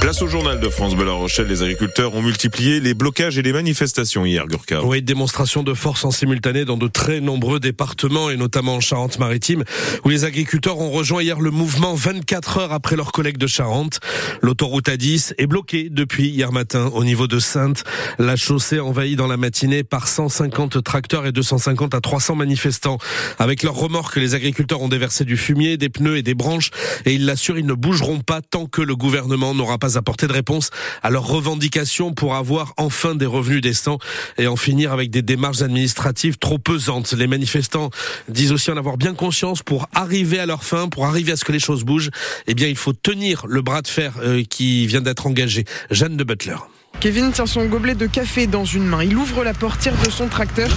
Place au journal de France Bleu Rochelle. Les agriculteurs ont multiplié les blocages et les manifestations hier, Gurka. Oui, démonstration de force en simultané dans de très nombreux départements et notamment en Charente-Maritime où les agriculteurs ont rejoint hier le mouvement 24 heures après leurs collègues de Charente. L'autoroute A10 est bloquée depuis hier matin au niveau de Sainte. La chaussée envahie dans la matinée par 150 tracteurs et 250 à 300 manifestants. Avec leurs remorques, les agriculteurs ont déversé du fumier, des pneus et des branches et ils l'assurent, ils ne bougeront pas tant que le gouvernement n'aura pas apporter de réponse à leurs revendications pour avoir enfin des revenus décents et en finir avec des démarches administratives trop pesantes. Les manifestants disent aussi en avoir bien conscience pour arriver à leur fin, pour arriver à ce que les choses bougent. Eh bien, il faut tenir le bras de fer euh, qui vient d'être engagé. Jeanne de Butler. Kevin tient son gobelet de café dans une main. Il ouvre la portière de son tracteur.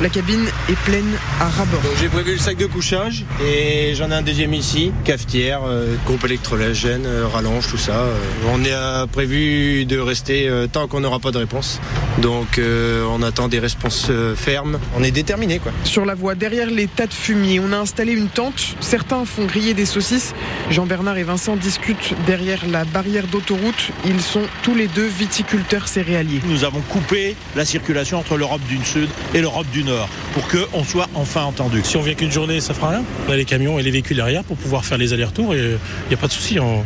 La cabine est pleine à rabord. J'ai prévu le sac de couchage et j'en ai un deuxième ici, cafetière, euh, groupe électrologène, euh, rallonge, tout ça. Euh, on est prévu de rester tant qu'on n'aura pas de réponse. Donc on attend des réponses fermes. On est déterminé quoi. Sur la voie, derrière les tas de fumier, on a installé une tente. Certains font griller des saucisses. Jean-Bernard et Vincent discutent derrière la barrière d'autoroute. Ils sont tous les deux viticulteurs céréaliers. Nous avons coupé la circulation entre l'Europe du Sud et l'Europe du Nord pour qu'on soit enfin entendu. Si on vient qu'une journée, ça fera rien. On a les camions et les véhicules derrière pour pouvoir faire les allers-retours et il n'y a pas de souci. On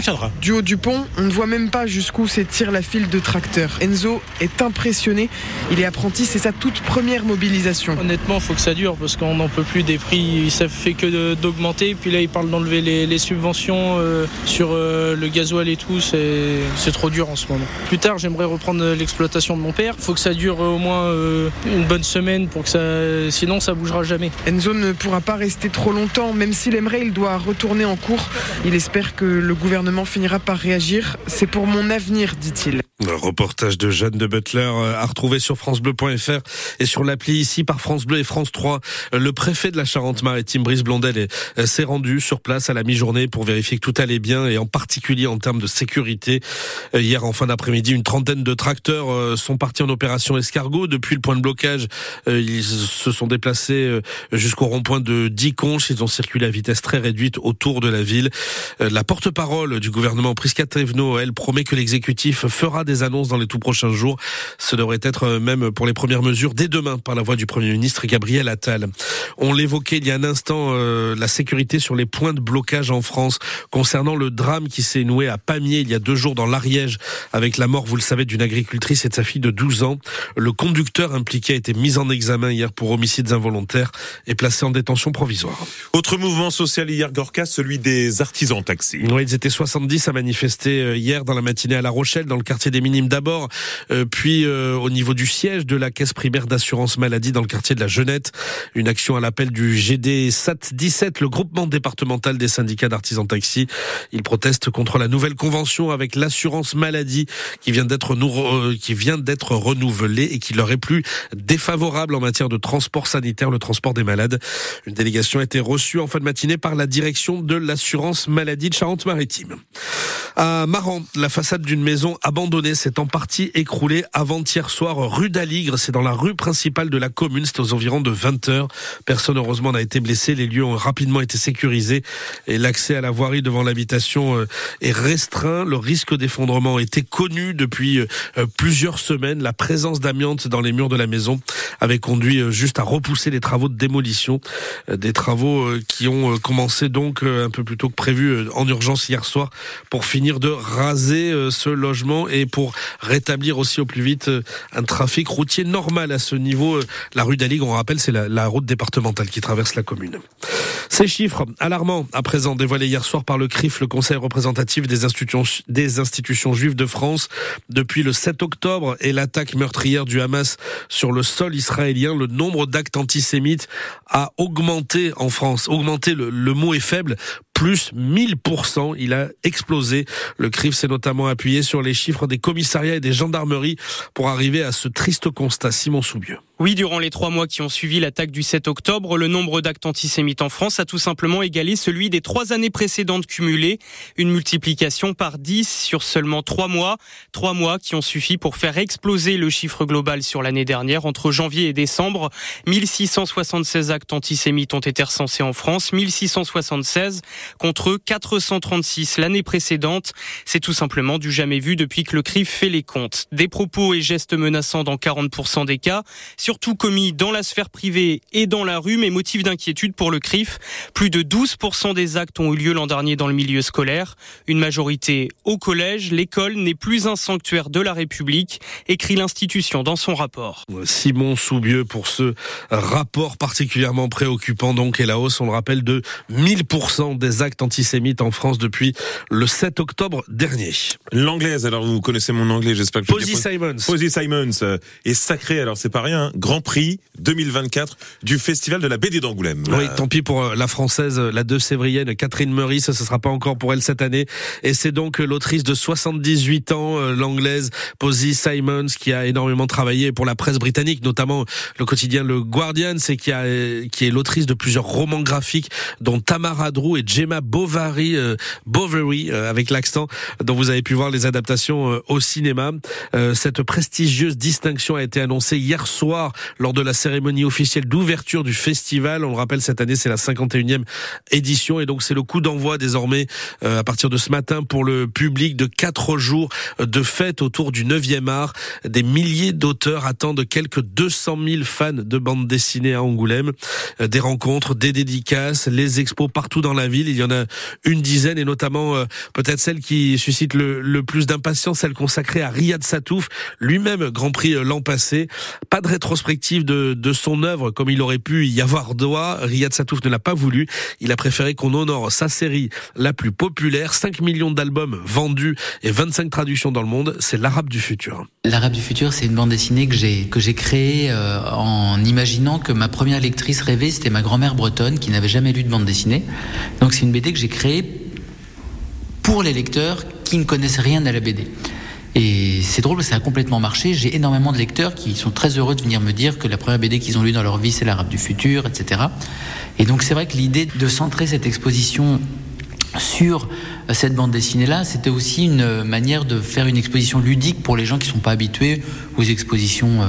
tiendra. Du haut du pont, on ne voit même pas jusqu'où s'étire la file de tracteurs. Enzo est impressionné. Il est apprenti, c'est sa toute première mobilisation. Honnêtement, il faut que ça dure parce qu'on n'en peut plus des prix. Ça fait que d'augmenter. Puis là, il parle d'enlever les, subventions euh, sur euh, le gasoil et tout. C'est trop dur en ce moment. Plus tard, j'aimerais reprendre l'exploitation de mon père. Il faut que ça dure au moins euh, une bonne semaine pour que ça. Sinon, ça bougera jamais. Enzo ne pourra pas rester trop longtemps. Même s'il aimerait, il doit retourner en cours. Il espère que le gouvernement finira par réagir. C'est pour mon avenir, dit-il. Le reportage de Jeanne de Butler euh, à retrouver sur francebleu.fr et sur l'appli ici par France Bleu et France 3. Le préfet de la Charente-Maritime, Brice Blondel, euh, s'est rendu sur place à la mi-journée pour vérifier que tout allait bien et en particulier en termes de sécurité. Euh, hier en fin d'après-midi, une trentaine de tracteurs sont partis en opération escargot. Depuis le point de blocage, ils se sont déplacés jusqu'au rond-point de Diconche. Ils ont circulé à vitesse très réduite autour de la ville. La porte-parole du gouvernement, Prisca elle promet que l'exécutif fera des annonces dans les tout prochains jours. Ce devrait être euh, même pour les premières mesures dès demain par la voix du Premier ministre Gabriel Attal. On l'évoquait il y a un instant, euh, la sécurité sur les points de blocage en France concernant le drame qui s'est noué à Pamiers il y a deux jours dans l'Ariège avec la mort, vous le savez, d'une agricultrice et de sa fille de 12 ans. Le conducteur impliqué a été mis en examen hier pour homicides involontaires et placé en détention provisoire. Autre mouvement social hier, Gorka, celui des artisans taxis. Oui, ils étaient 70 à manifester euh, hier dans la matinée à La Rochelle, dans le quartier des D'abord, euh, puis euh, au niveau du siège de la caisse primaire d'assurance maladie dans le quartier de la Jeunette. Une action à l'appel du GD SAT 17, le groupement départemental des syndicats d'artisans taxi. Ils protestent contre la nouvelle convention avec l'assurance maladie qui vient d'être euh, qui vient d'être renouvelée et qui leur est plus défavorable en matière de transport sanitaire, le transport des malades. Une délégation a été reçue en fin de matinée par la direction de l'assurance maladie de Charente-Maritime. À Maran, la façade d'une maison abandonnée s'est en partie écroulée avant-hier soir rue d'Aligre. C'est dans la rue principale de la commune. C'est aux environs de 20 heures. Personne heureusement n'a été blessé. Les lieux ont rapidement été sécurisés et l'accès à la voirie devant l'habitation euh, est restreint. Le risque d'effondrement était connu depuis euh, plusieurs semaines. La présence d'amiante dans les murs de la maison avait conduit euh, juste à repousser les travaux de démolition. Des travaux qui ont commencé donc un peu plus tôt que prévu en urgence hier soir pour finir de raser euh, ce logement et pour rétablir aussi au plus vite euh, un trafic routier normal à ce niveau. Euh, la rue d'Aligue, on rappelle, c'est la, route départementale qui traverse la commune. Ces chiffres alarmants, à présent dévoilés hier soir par le CRIF, le Conseil représentatif des institutions, des institutions juives de France, depuis le 7 octobre et l'attaque meurtrière du Hamas sur le sol israélien, le nombre d'actes antisémites a augmenté en France. Augmenté, le, le mot est faible, plus 1000%. Il a explosé. Le CRIF s'est notamment appuyé sur les chiffres des commissariats et des gendarmeries pour arriver à ce triste constat. Simon Soubieux. Oui, durant les trois mois qui ont suivi l'attaque du 7 octobre, le nombre d'actes antisémites en France a tout simplement égalé celui des trois années précédentes cumulées. Une multiplication par 10 sur seulement trois mois. Trois mois qui ont suffi pour faire exploser le chiffre global sur l'année dernière. Entre janvier et décembre, 1676 actes antisémites ont été recensés en France. 1676 contre 436 l'année précédente. C'est tout simplement du jamais vu depuis que le CRIF fait les comptes. Des propos et gestes menaçants dans 40% des cas surtout commis dans la sphère privée et dans la rue, mais motif d'inquiétude pour le CRIF. Plus de 12% des actes ont eu lieu l'an dernier dans le milieu scolaire. Une majorité au collège. L'école n'est plus un sanctuaire de la République, écrit l'institution dans son rapport. Simon Soubieux pour ce rapport particulièrement préoccupant donc et la hausse, on le rappelle, de 1000% des actes antisémites en France depuis le 7 octobre dernier. L'anglaise, alors vous connaissez mon anglais, j'espère que je Posy Simons. Posy Simons euh, est sacré, alors c'est pas rien, Grand Prix 2024 du Festival de la BD d'Angoulême. Oui, tant pis pour euh, la française, euh, la deux sévrienne Catherine Meurice, ce sera pas encore pour elle cette année. Et c'est donc euh, l'autrice de 78 ans, l'anglaise Posy Simons, qui a énormément travaillé pour la presse britannique, notamment le quotidien Le Guardian, c'est qui a qui est l'autrice de plusieurs romans graphiques, dont Tamara Drew et Gemma Bovary, Bovary avec l'accent, dont vous avez pu voir les adaptations au cinéma. Cette prestigieuse distinction a été annoncée hier soir lors de la cérémonie officielle d'ouverture du festival. On le rappelle, cette année, c'est la 51e édition et donc c'est le coup d'envoi désormais euh, à partir de ce matin pour le public de quatre jours de fête autour du 9e art. Des milliers d'auteurs attendent quelques 200 000 fans de bande dessinée à Angoulême. Euh, des rencontres, des dédicaces, les expos partout dans la ville. Il y en a une dizaine et notamment euh, peut-être celle qui suscite le, le plus d'impatience, celle consacrée à Riyad Satouf, lui-même Grand Prix l'an passé. Pas de rétro de son œuvre comme il aurait pu y avoir droit. Riyad Satouf ne l'a pas voulu. Il a préféré qu'on honore sa série la plus populaire. 5 millions d'albums vendus et 25 traductions dans le monde. C'est l'Arabe du futur. L'Arabe du futur, c'est une bande dessinée que j'ai que j'ai créée euh, en imaginant que ma première lectrice rêvée, c'était ma grand-mère bretonne qui n'avait jamais lu de bande dessinée. Donc c'est une BD que j'ai créée pour les lecteurs qui ne connaissent rien à la BD. Et c'est drôle, ça a complètement marché. J'ai énormément de lecteurs qui sont très heureux de venir me dire que la première BD qu'ils ont lue dans leur vie, c'est l'Arabe du futur, etc. Et donc c'est vrai que l'idée de centrer cette exposition sur cette bande dessinée-là, c'était aussi une manière de faire une exposition ludique pour les gens qui ne sont pas habitués aux expositions euh,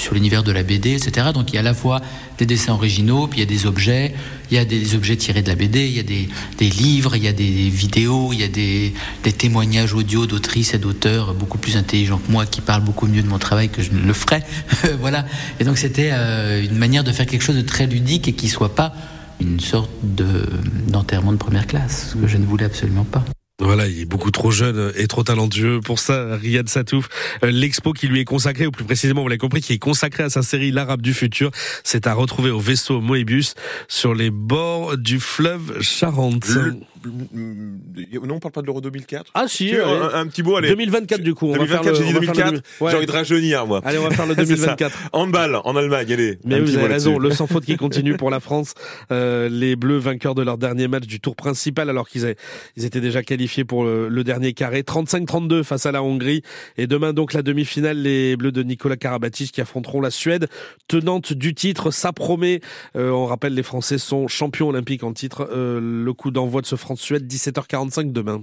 sur l'univers de la BD, etc. Donc il y a à la fois des dessins originaux, puis il y a des objets, il y a des objets tirés de la BD, il y a des, des livres, il y a des vidéos, il y a des, témoignages audio d'autrices et d'auteurs beaucoup plus intelligents que moi qui parlent beaucoup mieux de mon travail que je ne le ferais. voilà. Et donc c'était euh, une manière de faire quelque chose de très ludique et qui soit pas une sorte d'enterrement de première classe, ce que je ne voulais absolument pas. Voilà, il est beaucoup trop jeune et trop talentueux pour ça, Riyad Satouf. Euh, l'expo qui lui est consacrée, ou plus précisément, vous l'avez compris, qui est consacrée à sa série L'Arabe du futur, c'est à retrouver au vaisseau Moebius sur les bords du fleuve Charente. Non, on parle pas de l'Euro 2004. Ah si, un, petit mot, allez. 2024 du coup. On 2024, j'ai dit 2004. J'ai envie de rajeunir, moi. Allez, on va faire le 2024. Handball en Allemagne, allez. Mais vous avez raison, le sans faute qui continue pour la France. Euh, les Bleus vainqueurs de leur dernier match du tour principal, alors qu'ils ils étaient déjà qualifiés pour le, dernier carré. 35-32 face à la Hongrie. Et demain donc la demi-finale, les Bleus de Nicolas Karabatic qui affronteront la Suède, tenante du titre. Ça promet. Euh, on rappelle, les Français sont champions olympiques en titre. Euh, le coup d'envoi de ce France-Suède, 17h45 demain.